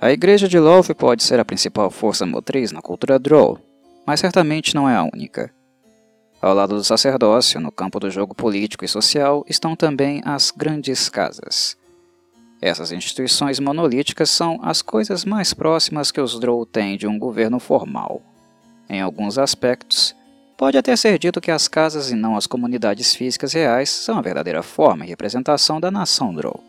A igreja de Love pode ser a principal força motriz na cultura Drow, mas certamente não é a única. Ao lado do sacerdócio, no campo do jogo político e social, estão também as grandes casas. Essas instituições monolíticas são as coisas mais próximas que os Drow têm de um governo formal. Em alguns aspectos, pode até ser dito que as casas e não as comunidades físicas reais são a verdadeira forma e representação da nação Drow.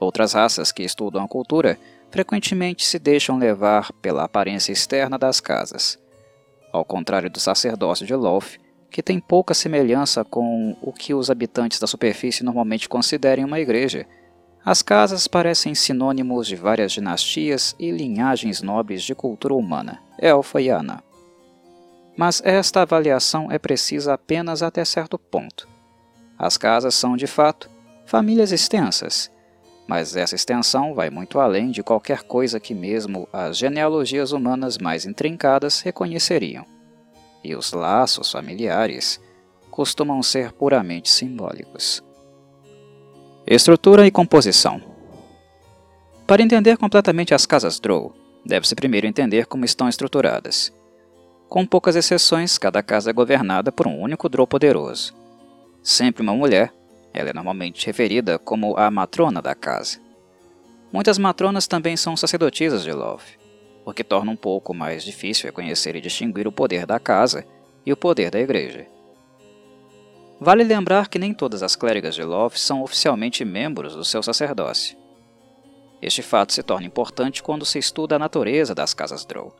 Outras raças que estudam a cultura frequentemente se deixam levar pela aparência externa das casas. Ao contrário do sacerdócio de Loth, que tem pouca semelhança com o que os habitantes da superfície normalmente considerem uma igreja. As casas parecem sinônimos de várias dinastias e linhagens nobres de cultura humana, elfa e ana. Mas esta avaliação é precisa apenas até certo ponto. As casas são, de fato, famílias extensas, mas essa extensão vai muito além de qualquer coisa que mesmo as genealogias humanas mais intrincadas reconheceriam e os laços familiares costumam ser puramente simbólicos. Estrutura e composição Para entender completamente as casas Drow, deve-se primeiro entender como estão estruturadas. Com poucas exceções, cada casa é governada por um único Drow poderoso. Sempre uma mulher, ela é normalmente referida como a matrona da casa. Muitas matronas também são sacerdotisas de Love o que torna um pouco mais difícil reconhecer e distinguir o poder da casa e o poder da igreja. Vale lembrar que nem todas as clérigas de Love são oficialmente membros do seu sacerdócio. Este fato se torna importante quando se estuda a natureza das casas Drow.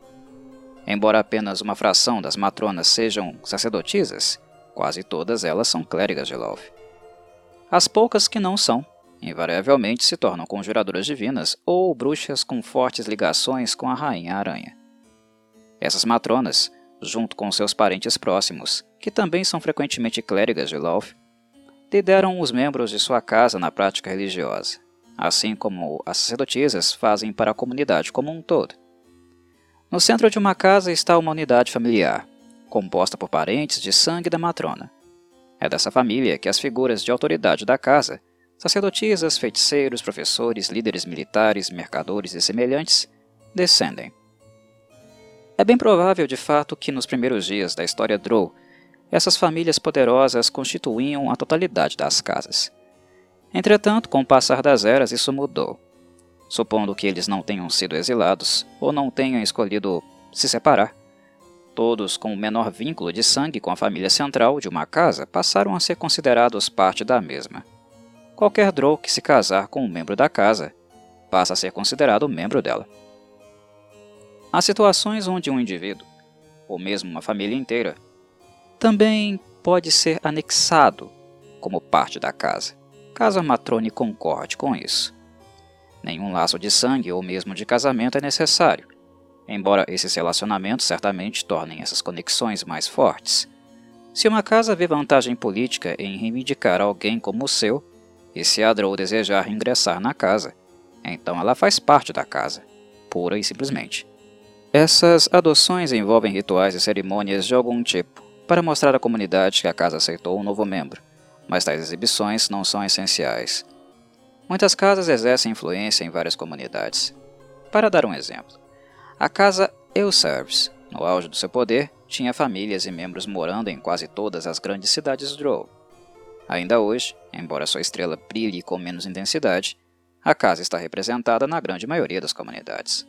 Embora apenas uma fração das matronas sejam sacerdotisas, quase todas elas são clérigas de Love. As poucas que não são invariavelmente se tornam conjuradoras divinas ou bruxas com fortes ligações com a Rainha Aranha. Essas matronas, junto com seus parentes próximos, que também são frequentemente clérigas de Lolth, lideram os membros de sua casa na prática religiosa, assim como as sacerdotisas fazem para a comunidade como um todo. No centro de uma casa está uma unidade familiar, composta por parentes de sangue da matrona. É dessa família que as figuras de autoridade da casa sacerdotisas, feiticeiros, professores, líderes militares, mercadores e semelhantes descendem. É bem provável, de fato, que nos primeiros dias da história Drow, essas famílias poderosas constituíam a totalidade das casas. Entretanto, com o passar das eras, isso mudou. Supondo que eles não tenham sido exilados ou não tenham escolhido se separar, todos com o menor vínculo de sangue com a família central de uma casa passaram a ser considerados parte da mesma qualquer Drow que se casar com um membro da casa passa a ser considerado membro dela. Há situações onde um indivíduo, ou mesmo uma família inteira, também pode ser anexado como parte da casa, caso a matrone concorde com isso. Nenhum laço de sangue ou mesmo de casamento é necessário, embora esses relacionamentos certamente tornem essas conexões mais fortes. Se uma casa vê vantagem política em reivindicar alguém como seu, e se a Drow desejar ingressar na casa, então ela faz parte da casa, pura e simplesmente. Essas adoções envolvem rituais e cerimônias de algum tipo, para mostrar à comunidade que a casa aceitou um novo membro, mas tais exibições não são essenciais. Muitas casas exercem influência em várias comunidades. Para dar um exemplo, a casa Euserves, no auge do seu poder, tinha famílias e membros morando em quase todas as grandes cidades Drow. Ainda hoje, embora sua estrela brilhe com menos intensidade, a casa está representada na grande maioria das comunidades.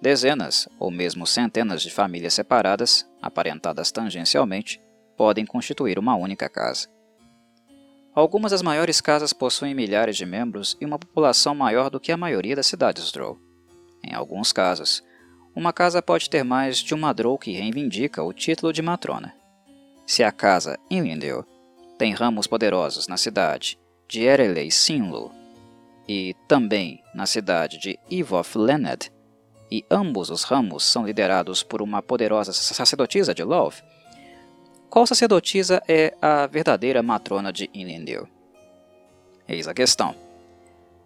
Dezenas ou mesmo centenas de famílias separadas, aparentadas tangencialmente, podem constituir uma única casa. Algumas das maiores casas possuem milhares de membros e uma população maior do que a maioria das cidades Drow. Em alguns casos, uma casa pode ter mais de uma Drow que reivindica o título de matrona. Se a casa Inlindale tem ramos poderosos na cidade de Erelei Sinlu e também na cidade de Ivoth Lened, e ambos os ramos são liderados por uma poderosa sacerdotisa de Love, qual sacerdotisa é a verdadeira matrona de Inlindil? Eis a questão.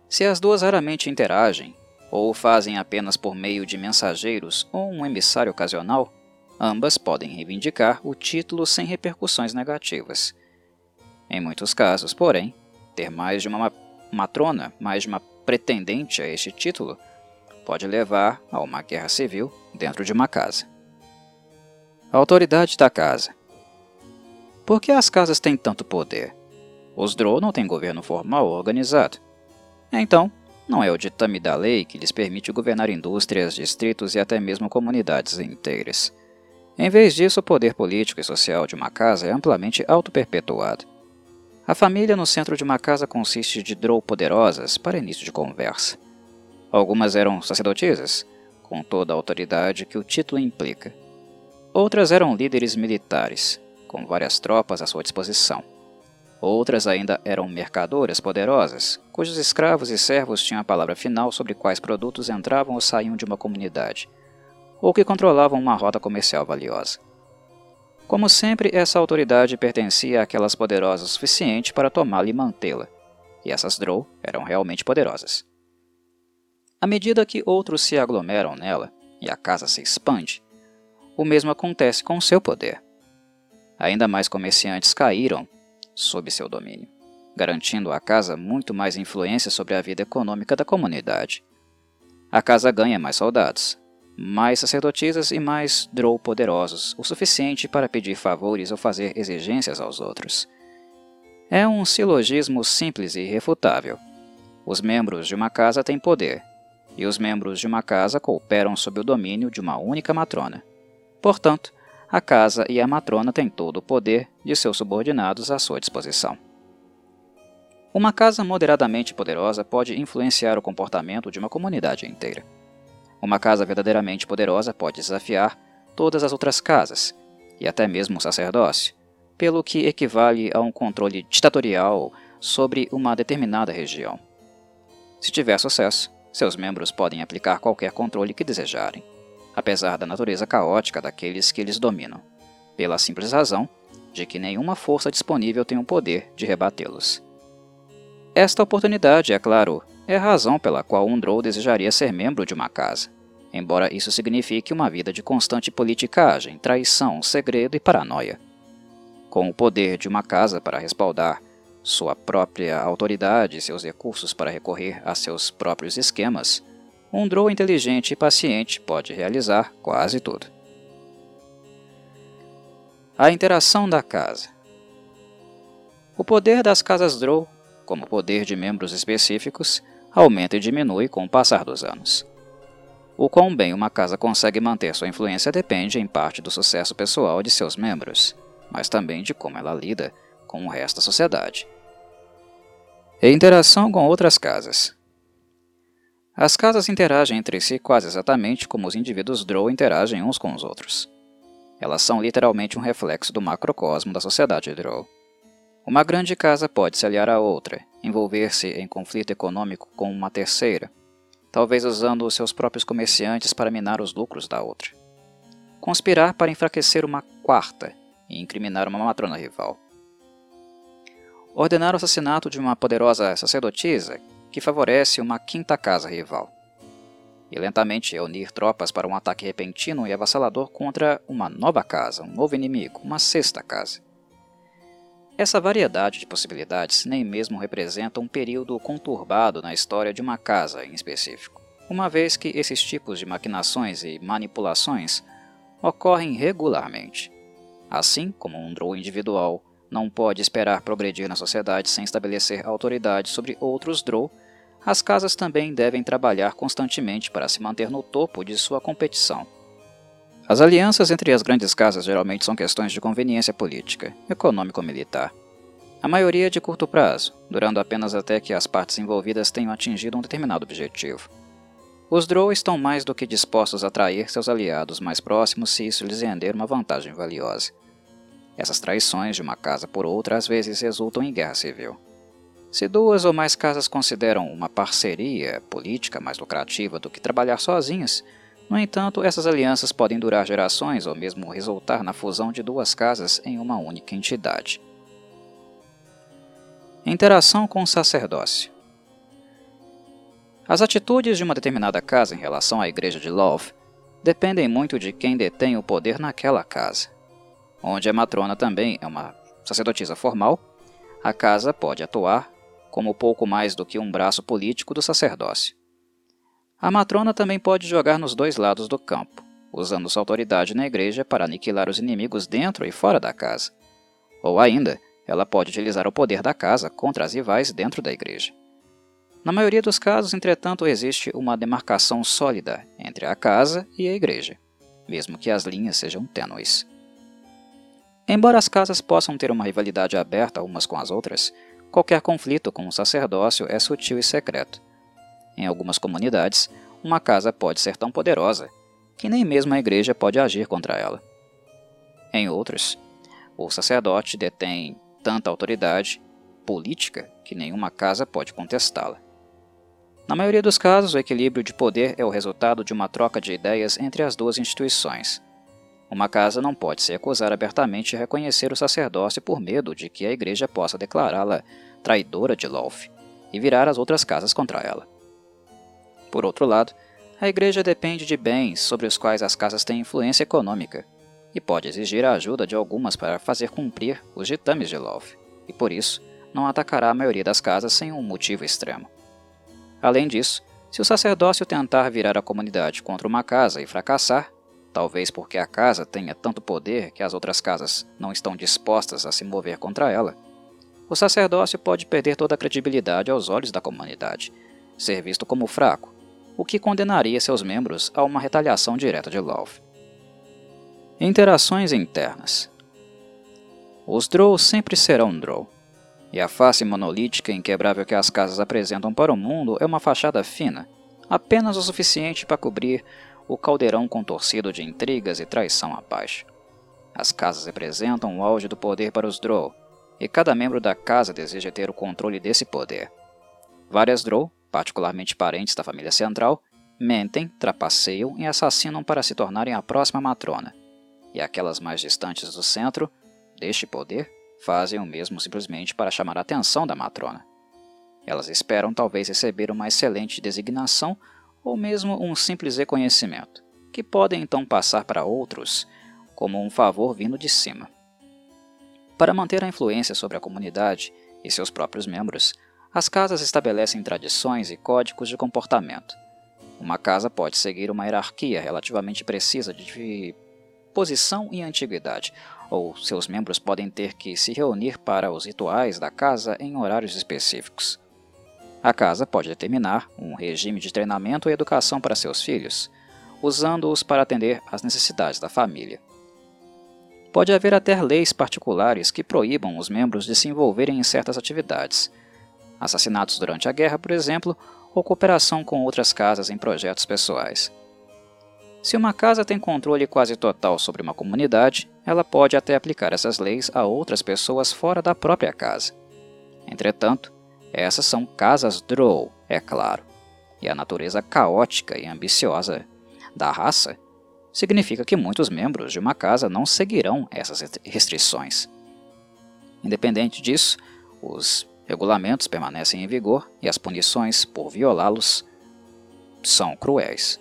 Se as duas raramente interagem, ou fazem apenas por meio de mensageiros ou um emissário ocasional, ambas podem reivindicar o título sem repercussões negativas. Em muitos casos, porém, ter mais de uma matrona, mais de uma pretendente a este título, pode levar a uma guerra civil dentro de uma casa. A autoridade da casa. Por que as casas têm tanto poder? Os Drow não têm governo formal organizado. Então, não é o ditame da lei que lhes permite governar indústrias, distritos e até mesmo comunidades inteiras. Em vez disso, o poder político e social de uma casa é amplamente auto-perpetuado. A família no centro de uma casa consiste de drow poderosas para início de conversa. Algumas eram sacerdotisas, com toda a autoridade que o título implica. Outras eram líderes militares, com várias tropas à sua disposição. Outras ainda eram mercadoras poderosas, cujos escravos e servos tinham a palavra final sobre quais produtos entravam ou saíam de uma comunidade, ou que controlavam uma rota comercial valiosa. Como sempre, essa autoridade pertencia àquelas poderosas o suficiente para tomá-la e mantê-la, e essas Drow eram realmente poderosas. À medida que outros se aglomeram nela e a casa se expande, o mesmo acontece com seu poder. Ainda mais comerciantes caíram sob seu domínio, garantindo à casa muito mais influência sobre a vida econômica da comunidade. A casa ganha mais soldados, mais sacerdotisas e mais drow poderosos, o suficiente para pedir favores ou fazer exigências aos outros. É um silogismo simples e irrefutável. Os membros de uma casa têm poder, e os membros de uma casa cooperam sob o domínio de uma única matrona. Portanto, a casa e a matrona têm todo o poder de seus subordinados à sua disposição. Uma casa moderadamente poderosa pode influenciar o comportamento de uma comunidade inteira. Uma casa verdadeiramente poderosa pode desafiar todas as outras casas, e até mesmo o sacerdócio, pelo que equivale a um controle ditatorial sobre uma determinada região. Se tiver sucesso, seus membros podem aplicar qualquer controle que desejarem, apesar da natureza caótica daqueles que eles dominam, pela simples razão de que nenhuma força disponível tem o poder de rebatê-los. Esta oportunidade, é claro, é a razão pela qual um Drow desejaria ser membro de uma casa, embora isso signifique uma vida de constante politicagem, traição, segredo e paranoia. Com o poder de uma casa para respaldar sua própria autoridade e seus recursos para recorrer a seus próprios esquemas, um Drow inteligente e paciente pode realizar quase tudo. A interação da casa O poder das casas Drow, como poder de membros específicos, aumenta e diminui com o passar dos anos. O quão bem uma casa consegue manter sua influência depende em parte do sucesso pessoal de seus membros, mas também de como ela lida com o resto da sociedade. E interação com outras casas. As casas interagem entre si quase exatamente como os indivíduos Drow interagem uns com os outros. Elas são literalmente um reflexo do macrocosmo da sociedade Drow. Uma grande casa pode se aliar a outra, envolver-se em conflito econômico com uma terceira, talvez usando os seus próprios comerciantes para minar os lucros da outra. Conspirar para enfraquecer uma quarta e incriminar uma matrona rival. Ordenar o assassinato de uma poderosa sacerdotisa que favorece uma quinta casa rival. E lentamente reunir tropas para um ataque repentino e avassalador contra uma nova casa, um novo inimigo, uma sexta casa. Essa variedade de possibilidades nem mesmo representa um período conturbado na história de uma casa em específico, uma vez que esses tipos de maquinações e manipulações ocorrem regularmente. Assim como um Drow individual não pode esperar progredir na sociedade sem estabelecer autoridade sobre outros Drow, as casas também devem trabalhar constantemente para se manter no topo de sua competição. As alianças entre as grandes casas geralmente são questões de conveniência política, econômico-militar. A maioria é de curto prazo, durando apenas até que as partes envolvidas tenham atingido um determinado objetivo. Os Drow estão mais do que dispostos a trair seus aliados mais próximos se isso lhes render uma vantagem valiosa. Essas traições de uma casa por outra às vezes resultam em guerra civil. Se duas ou mais casas consideram uma parceria política mais lucrativa do que trabalhar sozinhas, no entanto, essas alianças podem durar gerações ou mesmo resultar na fusão de duas casas em uma única entidade. Interação com o sacerdócio As atitudes de uma determinada casa em relação à igreja de Love dependem muito de quem detém o poder naquela casa. Onde a matrona também é uma sacerdotisa formal, a casa pode atuar como pouco mais do que um braço político do sacerdócio. A matrona também pode jogar nos dois lados do campo, usando sua autoridade na igreja para aniquilar os inimigos dentro e fora da casa. Ou ainda, ela pode utilizar o poder da casa contra as rivais dentro da igreja. Na maioria dos casos, entretanto, existe uma demarcação sólida entre a casa e a igreja, mesmo que as linhas sejam tênues. Embora as casas possam ter uma rivalidade aberta umas com as outras, qualquer conflito com o sacerdócio é sutil e secreto. Em algumas comunidades, uma casa pode ser tão poderosa que nem mesmo a igreja pode agir contra ela. Em outros, o sacerdote detém tanta autoridade política que nenhuma casa pode contestá-la. Na maioria dos casos, o equilíbrio de poder é o resultado de uma troca de ideias entre as duas instituições. Uma casa não pode se recusar abertamente a reconhecer o sacerdócio por medo de que a igreja possa declará-la traidora de Lolf e virar as outras casas contra ela. Por outro lado, a igreja depende de bens sobre os quais as casas têm influência econômica e pode exigir a ajuda de algumas para fazer cumprir os ditames de Lolf, e por isso não atacará a maioria das casas sem um motivo extremo. Além disso, se o sacerdócio tentar virar a comunidade contra uma casa e fracassar, talvez porque a casa tenha tanto poder que as outras casas não estão dispostas a se mover contra ela, o sacerdócio pode perder toda a credibilidade aos olhos da comunidade, ser visto como fraco, o que condenaria seus membros a uma retaliação direta de Love. Interações internas Os Drow sempre serão Drow. E a face monolítica e inquebrável que as casas apresentam para o mundo é uma fachada fina, apenas o suficiente para cobrir o caldeirão contorcido de intrigas e traição abaixo. As casas representam o auge do poder para os Drow, e cada membro da casa deseja ter o controle desse poder. Várias Drow, particularmente parentes da família central, mentem, trapaceiam e assassinam para se tornarem a próxima matrona, e aquelas mais distantes do centro deste poder fazem o mesmo simplesmente para chamar a atenção da matrona. Elas esperam talvez receber uma excelente designação ou mesmo um simples reconhecimento, que podem então passar para outros como um favor vindo de cima. Para manter a influência sobre a comunidade e seus próprios membros, as casas estabelecem tradições e códigos de comportamento. Uma casa pode seguir uma hierarquia relativamente precisa de posição e antiguidade, ou seus membros podem ter que se reunir para os rituais da casa em horários específicos. A casa pode determinar um regime de treinamento e educação para seus filhos, usando-os para atender às necessidades da família. Pode haver até leis particulares que proíbam os membros de se envolverem em certas atividades. Assassinatos durante a guerra, por exemplo, ou cooperação com outras casas em projetos pessoais. Se uma casa tem controle quase total sobre uma comunidade, ela pode até aplicar essas leis a outras pessoas fora da própria casa. Entretanto, essas são casas Drow, é claro, e a natureza caótica e ambiciosa da raça significa que muitos membros de uma casa não seguirão essas restrições. Independente disso, os regulamentos permanecem em vigor e as punições por violá-los são cruéis.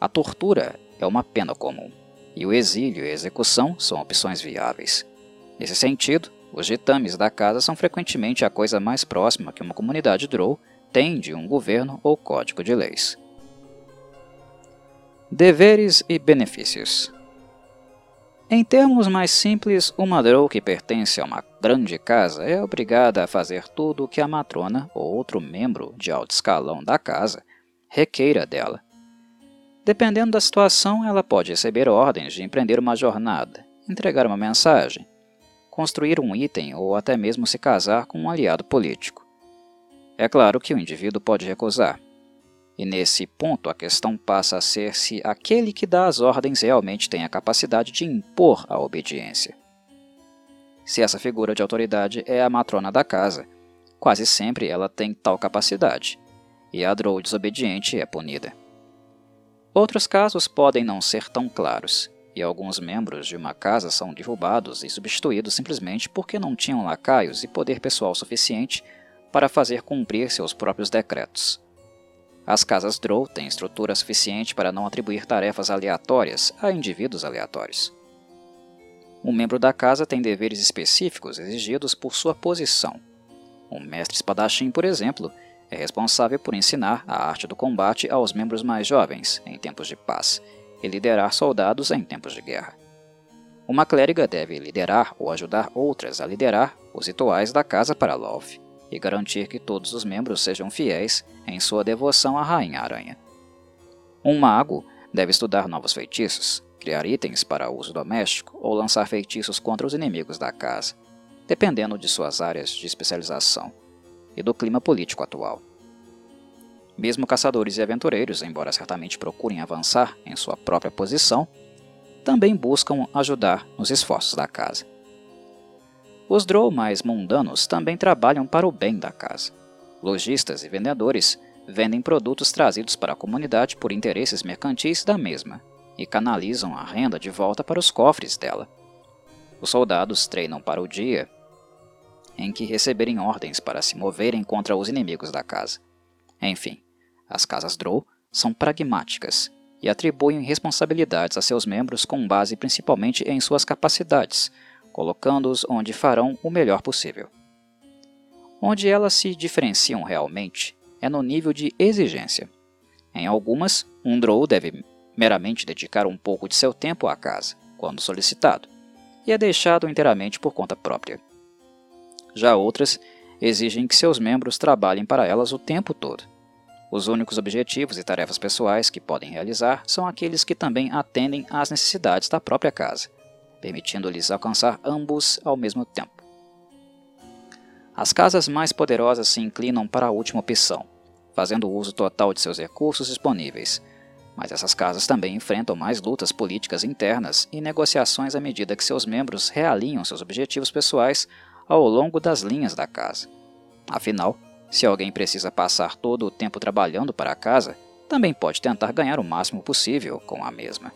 A tortura é uma pena comum, e o exílio e a execução são opções viáveis. Nesse sentido, os ditames da casa são frequentemente a coisa mais próxima que uma comunidade Drow tem de um governo ou código de leis. Deveres e benefícios Em termos mais simples, uma Drow que pertence a uma grande casa é obrigada a fazer tudo o que a matrona ou outro membro de alto escalão da casa requeira dela Dependendo da situação, ela pode receber ordens de empreender uma jornada, entregar uma mensagem, construir um item ou até mesmo se casar com um aliado político. É claro que o indivíduo pode recusar. E nesse ponto a questão passa a ser se aquele que dá as ordens realmente tem a capacidade de impor a obediência. Se essa figura de autoridade é a matrona da casa, quase sempre ela tem tal capacidade, e a drow desobediente é punida. Outros casos podem não ser tão claros, e alguns membros de uma casa são derrubados e substituídos simplesmente porque não tinham lacaios e poder pessoal suficiente para fazer cumprir seus próprios decretos. As casas Drow têm estrutura suficiente para não atribuir tarefas aleatórias a indivíduos aleatórios. Um membro da casa tem deveres específicos exigidos por sua posição. Um mestre espadachim, por exemplo, é responsável por ensinar a arte do combate aos membros mais jovens em tempos de paz e liderar soldados em tempos de guerra. Uma clériga deve liderar ou ajudar outras a liderar os rituais da casa para Love e garantir que todos os membros sejam fiéis em sua devoção à Rainha Aranha. Um mago deve estudar novos feitiços, criar itens para uso doméstico ou lançar feitiços contra os inimigos da casa, dependendo de suas áreas de especialização e do clima político atual. Mesmo caçadores e aventureiros, embora certamente procurem avançar em sua própria posição, também buscam ajudar nos esforços da casa. Os Drow mais mundanos também trabalham para o bem da casa. Lojistas e vendedores vendem produtos trazidos para a comunidade por interesses mercantis da mesma e canalizam a renda de volta para os cofres dela. Os soldados treinam para o dia em que receberem ordens para se moverem contra os inimigos da casa. Enfim, as casas Drow são pragmáticas e atribuem responsabilidades a seus membros com base principalmente em suas capacidades, colocando-os onde farão o melhor possível. Onde elas se diferenciam realmente é no nível de exigência. Em algumas, um Drow deve meramente dedicar um pouco de seu tempo à casa, quando solicitado, e é deixado inteiramente por conta própria. Já outras exigem que seus membros trabalhem para elas o tempo todo, os únicos objetivos e tarefas pessoais que podem realizar são aqueles que também atendem às necessidades da própria casa, permitindo-lhes alcançar ambos ao mesmo tempo. As casas mais poderosas se inclinam para a última opção, fazendo uso total de seus recursos disponíveis, mas essas casas também enfrentam mais lutas políticas internas e negociações à medida que seus membros realinham seus objetivos pessoais ao longo das linhas da casa. Afinal, se alguém precisa passar todo o tempo trabalhando para a casa, também pode tentar ganhar o máximo possível com a mesma.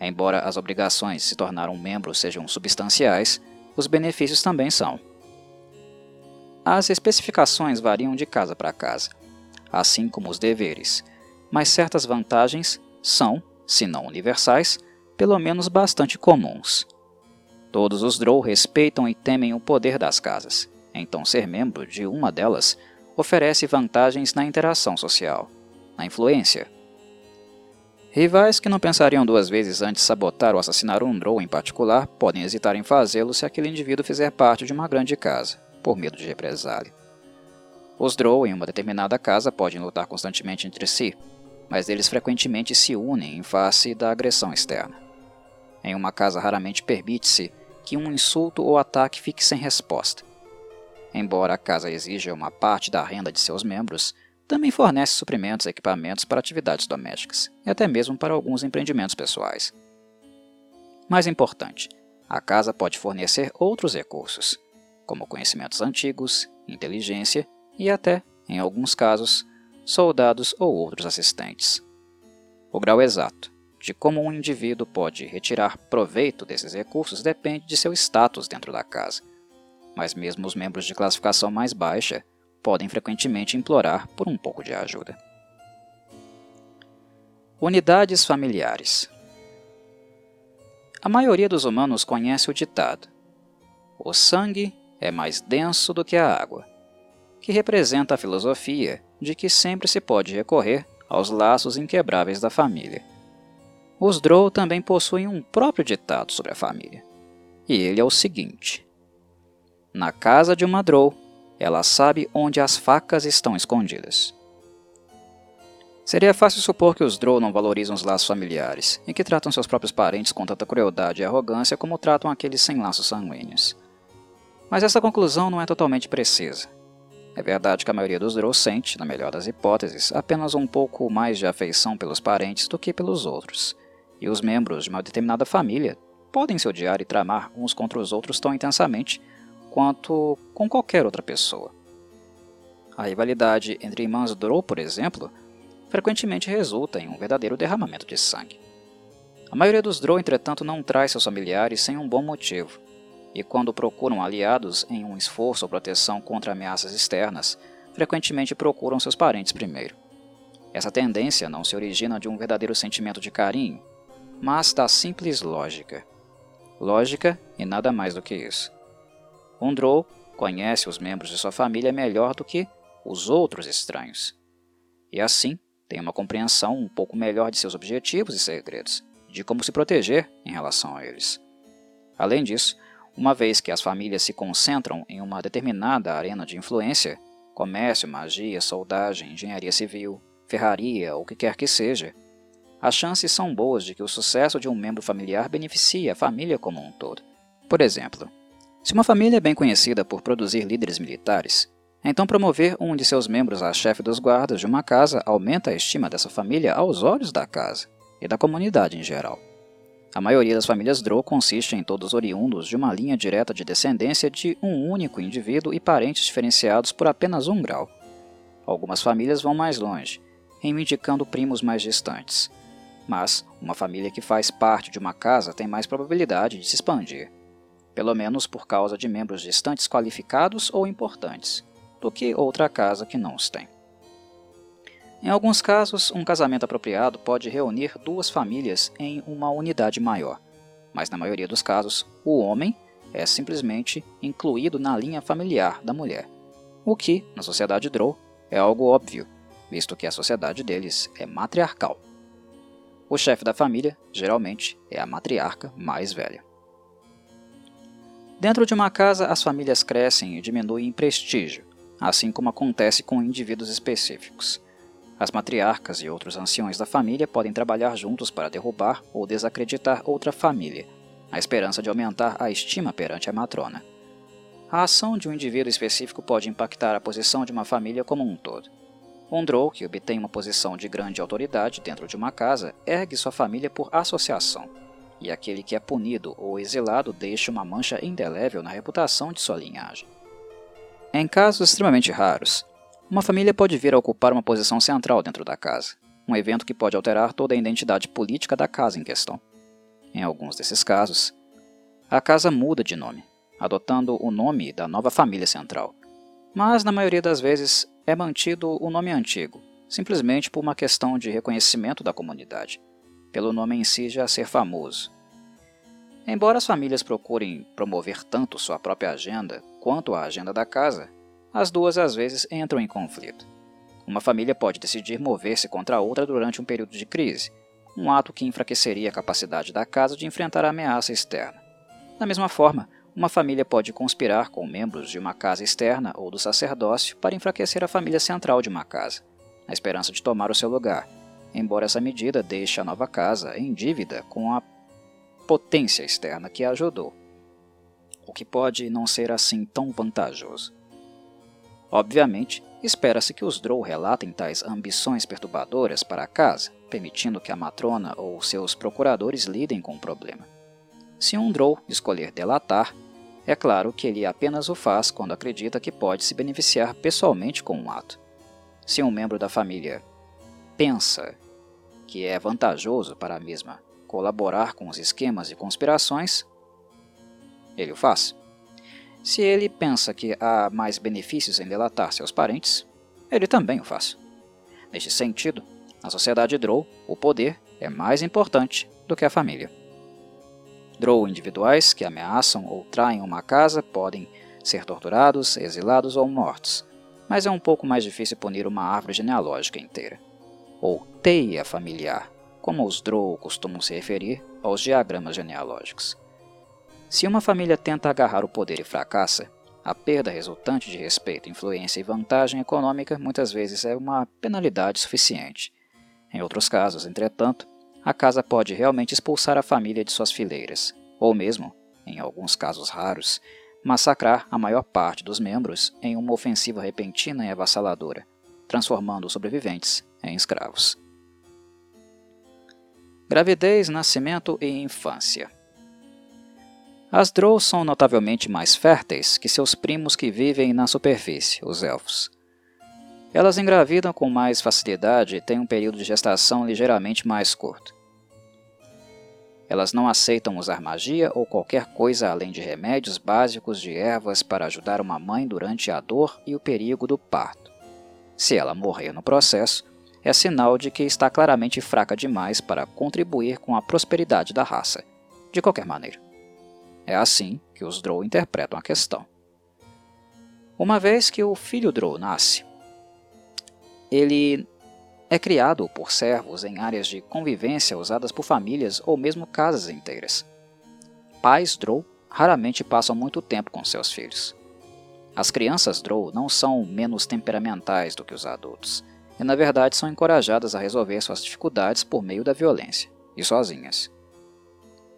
Embora as obrigações se tornar um membro sejam substanciais, os benefícios também são. As especificações variam de casa para casa, assim como os deveres, mas certas vantagens são, se não universais, pelo menos bastante comuns. Todos os Drow respeitam e temem o poder das casas, então, ser membro de uma delas oferece vantagens na interação social, na influência. Rivais que não pensariam duas vezes antes de sabotar ou assassinar um Drow em particular podem hesitar em fazê-lo se aquele indivíduo fizer parte de uma grande casa, por medo de represália. Os Drow em uma determinada casa podem lutar constantemente entre si, mas eles frequentemente se unem em face da agressão externa. Em uma casa raramente permite-se que um insulto ou ataque fique sem resposta, Embora a casa exija uma parte da renda de seus membros, também fornece suprimentos e equipamentos para atividades domésticas, e até mesmo para alguns empreendimentos pessoais. Mais importante, a casa pode fornecer outros recursos, como conhecimentos antigos, inteligência e até, em alguns casos, soldados ou outros assistentes. O grau exato de como um indivíduo pode retirar proveito desses recursos depende de seu status dentro da casa mas mesmo os membros de classificação mais baixa podem frequentemente implorar por um pouco de ajuda. Unidades familiares A maioria dos humanos conhece o ditado: o sangue é mais denso do que a água, que representa a filosofia de que sempre se pode recorrer aos laços inquebráveis da família. Os Drow também possuem um próprio ditado sobre a família, e ele é o seguinte: na casa de uma Drow, ela sabe onde as facas estão escondidas. Seria fácil supor que os Drow não valorizam os laços familiares e que tratam seus próprios parentes com tanta crueldade e arrogância como tratam aqueles sem laços sanguíneos. Mas essa conclusão não é totalmente precisa. É verdade que a maioria dos Drow sente, na melhor das hipóteses, apenas um pouco mais de afeição pelos parentes do que pelos outros, e os membros de uma determinada família podem se odiar e tramar uns contra os outros tão intensamente quanto com qualquer outra pessoa. A rivalidade entre irmãs Drow, por exemplo, frequentemente resulta em um verdadeiro derramamento de sangue. A maioria dos Drow, entretanto, não traz seus familiares sem um bom motivo, e quando procuram aliados em um esforço ou proteção contra ameaças externas, frequentemente procuram seus parentes primeiro. Essa tendência não se origina de um verdadeiro sentimento de carinho, mas da simples lógica. Lógica e nada mais do que isso. Drow conhece os membros de sua família melhor do que os outros estranhos. E assim, tem uma compreensão um pouco melhor de seus objetivos e segredos, de como se proteger em relação a eles. Além disso, uma vez que as famílias se concentram em uma determinada arena de influência, comércio, magia, soldagem, engenharia civil, ferraria ou o que quer que seja, as chances são boas de que o sucesso de um membro familiar beneficie a família como um todo. Por exemplo, se uma família é bem conhecida por produzir líderes militares, então promover um de seus membros a chefe dos guardas de uma casa aumenta a estima dessa família aos olhos da casa e da comunidade em geral. A maioria das famílias Drow consiste em todos oriundos de uma linha direta de descendência de um único indivíduo e parentes diferenciados por apenas um grau. Algumas famílias vão mais longe, reivindicando primos mais distantes, mas uma família que faz parte de uma casa tem mais probabilidade de se expandir, pelo menos por causa de membros distantes qualificados ou importantes, do que outra casa que não os tem. Em alguns casos, um casamento apropriado pode reunir duas famílias em uma unidade maior, mas na maioria dos casos, o homem é simplesmente incluído na linha familiar da mulher, o que, na sociedade Drow, é algo óbvio, visto que a sociedade deles é matriarcal. O chefe da família, geralmente, é a matriarca mais velha. Dentro de uma casa, as famílias crescem e diminuem em prestígio, assim como acontece com indivíduos específicos. As matriarcas e outros anciões da família podem trabalhar juntos para derrubar ou desacreditar outra família, na esperança de aumentar a estima perante a matrona. A ação de um indivíduo específico pode impactar a posição de uma família como um todo. Um Drow que obtém uma posição de grande autoridade dentro de uma casa ergue sua família por associação, e aquele que é punido ou exilado deixa uma mancha indelével na reputação de sua linhagem. Em casos extremamente raros, uma família pode vir a ocupar uma posição central dentro da casa, um evento que pode alterar toda a identidade política da casa em questão. Em alguns desses casos, a casa muda de nome, adotando o nome da nova família central, mas na maioria das vezes é mantido o nome antigo, simplesmente por uma questão de reconhecimento da comunidade, pelo nome em si já ser famoso. Embora as famílias procurem promover tanto sua própria agenda quanto a agenda da casa, as duas às vezes entram em conflito. Uma família pode decidir mover-se contra a outra durante um período de crise, um ato que enfraqueceria a capacidade da casa de enfrentar a ameaça externa. Da mesma forma, uma família pode conspirar com membros de uma casa externa ou do sacerdócio para enfraquecer a família central de uma casa, na esperança de tomar o seu lugar, embora essa medida deixe a nova casa em dívida com a potência externa que a ajudou, o que pode não ser assim tão vantajoso. Obviamente, espera-se que os Drow relatem tais ambições perturbadoras para a casa, permitindo que a matrona ou seus procuradores lidem com o problema. Se um Drow escolher delatar, é claro que ele apenas o faz quando acredita que pode se beneficiar pessoalmente com um ato. Se um membro da família pensa que é vantajoso para a mesma colaborar com os esquemas e conspirações, ele o faz. Se ele pensa que há mais benefícios em delatar seus parentes, ele também o faz. Neste sentido, na sociedade Drow, o poder é mais importante do que a família. Drow individuais que ameaçam ou traem uma casa podem ser torturados, exilados ou mortos, mas é um pouco mais difícil punir uma árvore genealógica inteira. Ou teia familiar, como os Drow costumam se referir aos diagramas genealógicos. Se uma família tenta agarrar o poder e fracassa, a perda resultante de respeito, influência e vantagem econômica muitas vezes é uma penalidade suficiente. Em outros casos, entretanto, a casa pode realmente expulsar a família de suas fileiras, ou mesmo, em alguns casos raros, massacrar a maior parte dos membros em uma ofensiva repentina e avassaladora, transformando os sobreviventes em escravos. Gravidez, nascimento e infância. As Drow são notavelmente mais férteis que seus primos que vivem na superfície, os Elfos. Elas engravidam com mais facilidade e têm um período de gestação ligeiramente mais curto. Elas não aceitam usar magia ou qualquer coisa além de remédios básicos de ervas para ajudar uma mãe durante a dor e o perigo do parto. Se ela morrer no processo, é sinal de que está claramente fraca demais para contribuir com a prosperidade da raça, de qualquer maneira. É assim que os Drow interpretam a questão. Uma vez que o filho Drow nasce, ele é criado por servos em áreas de convivência usadas por famílias ou mesmo casas inteiras. Pais Drow raramente passam muito tempo com seus filhos. As crianças Drow não são menos temperamentais do que os adultos, e na verdade são encorajadas a resolver suas dificuldades por meio da violência, e sozinhas.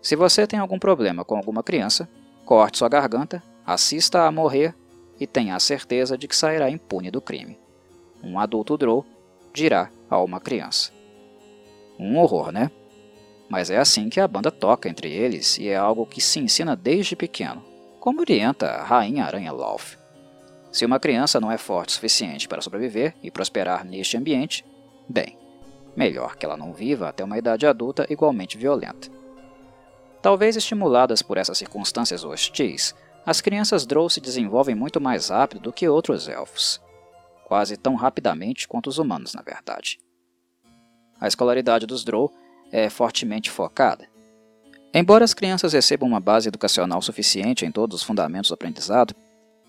Se você tem algum problema com alguma criança, corte sua garganta, assista a morrer e tenha a certeza de que sairá impune do crime. Um adulto Drow dirá a uma criança. Um horror, né? Mas é assim que a banda toca entre eles e é algo que se ensina desde pequeno, como orienta a Rainha Aranha Lolth. Se uma criança não é forte o suficiente para sobreviver e prosperar neste ambiente, bem, melhor que ela não viva até uma idade adulta igualmente violenta. Talvez estimuladas por essas circunstâncias hostis, as crianças Drow se desenvolvem muito mais rápido do que outros elfos. Quase tão rapidamente quanto os humanos, na verdade. A escolaridade dos Drow é fortemente focada. Embora as crianças recebam uma base educacional suficiente em todos os fundamentos do aprendizado,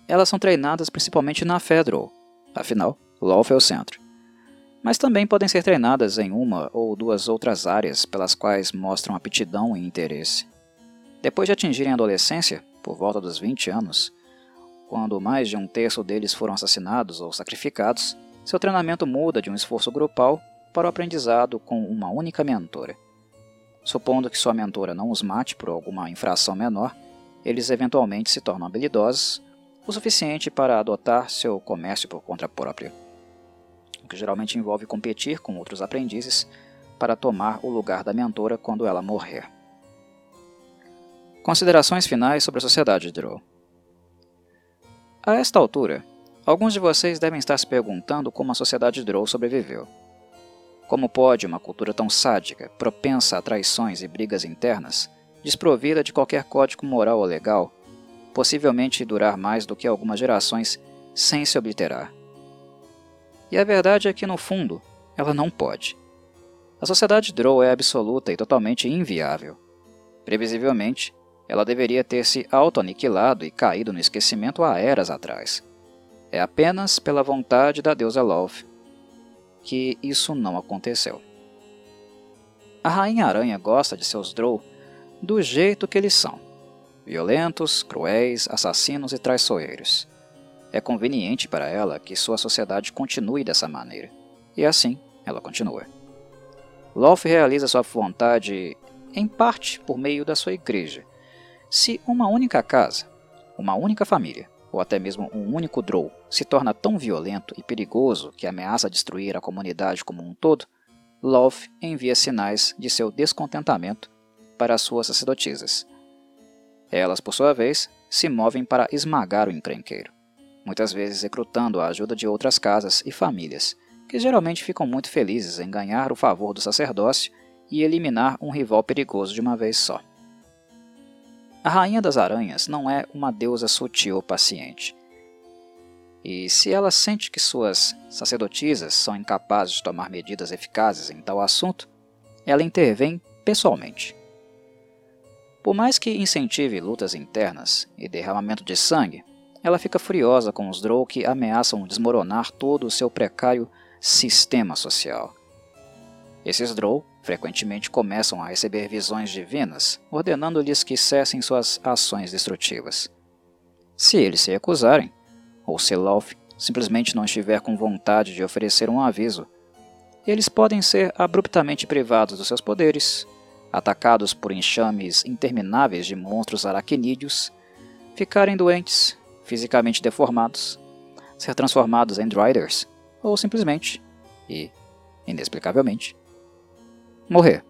elas são treinadas principalmente na Federal, afinal, LoL é o centro. Mas também podem ser treinadas em uma ou duas outras áreas pelas quais mostram aptidão e interesse. Depois de atingirem a adolescência, por volta dos 20 anos, quando mais de um terço deles foram assassinados ou sacrificados, seu treinamento muda de um esforço grupal para o aprendizado com uma única mentora. Supondo que sua mentora não os mate por alguma infração menor, eles eventualmente se tornam habilidosos o suficiente para adotar seu comércio por conta própria, o que geralmente envolve competir com outros aprendizes para tomar o lugar da mentora quando ela morrer. Considerações finais sobre a sociedade Drow. A esta altura, alguns de vocês devem estar se perguntando como a sociedade Drow sobreviveu. Como pode uma cultura tão sádica, propensa a traições e brigas internas, desprovida de qualquer código moral ou legal, possivelmente durar mais do que algumas gerações sem se obliterar. E a verdade é que, no fundo, ela não pode. A sociedade Drow é absoluta e totalmente inviável. Previsivelmente, ela deveria ter se auto-aniquilado e caído no esquecimento há eras atrás. É apenas pela vontade da deusa Love que isso não aconteceu. A Rainha Aranha gosta de seus Drow do jeito que eles são violentos, cruéis, assassinos e traiçoeiros. É conveniente para ela que sua sociedade continue dessa maneira, e assim ela continua. Lolth realiza sua vontade, em parte, por meio da sua igreja. Se uma única casa, uma única família, ou até mesmo um único Drow, se torna tão violento e perigoso que ameaça destruir a comunidade como um todo, Lolth envia sinais de seu descontentamento para as suas sacerdotisas, elas, por sua vez, se movem para esmagar o encrenqueiro, muitas vezes recrutando a ajuda de outras casas e famílias, que geralmente ficam muito felizes em ganhar o favor do sacerdócio e eliminar um rival perigoso de uma vez só. A Rainha das Aranhas não é uma deusa sutil ou paciente. E se ela sente que suas sacerdotisas são incapazes de tomar medidas eficazes em tal assunto, ela intervém pessoalmente. Por mais que incentive lutas internas e derramamento de sangue, ela fica furiosa com os Drow que ameaçam desmoronar todo o seu precário sistema social. Esses Drow frequentemente começam a receber visões divinas, ordenando-lhes que cessem suas ações destrutivas. Se eles se recusarem, ou se Lolth simplesmente não estiver com vontade de oferecer um aviso, eles podem ser abruptamente privados dos seus poderes atacados por enxames intermináveis de monstros aracnídeos, ficarem doentes, fisicamente deformados, ser transformados em Driders, ou simplesmente, e inexplicavelmente, morrer.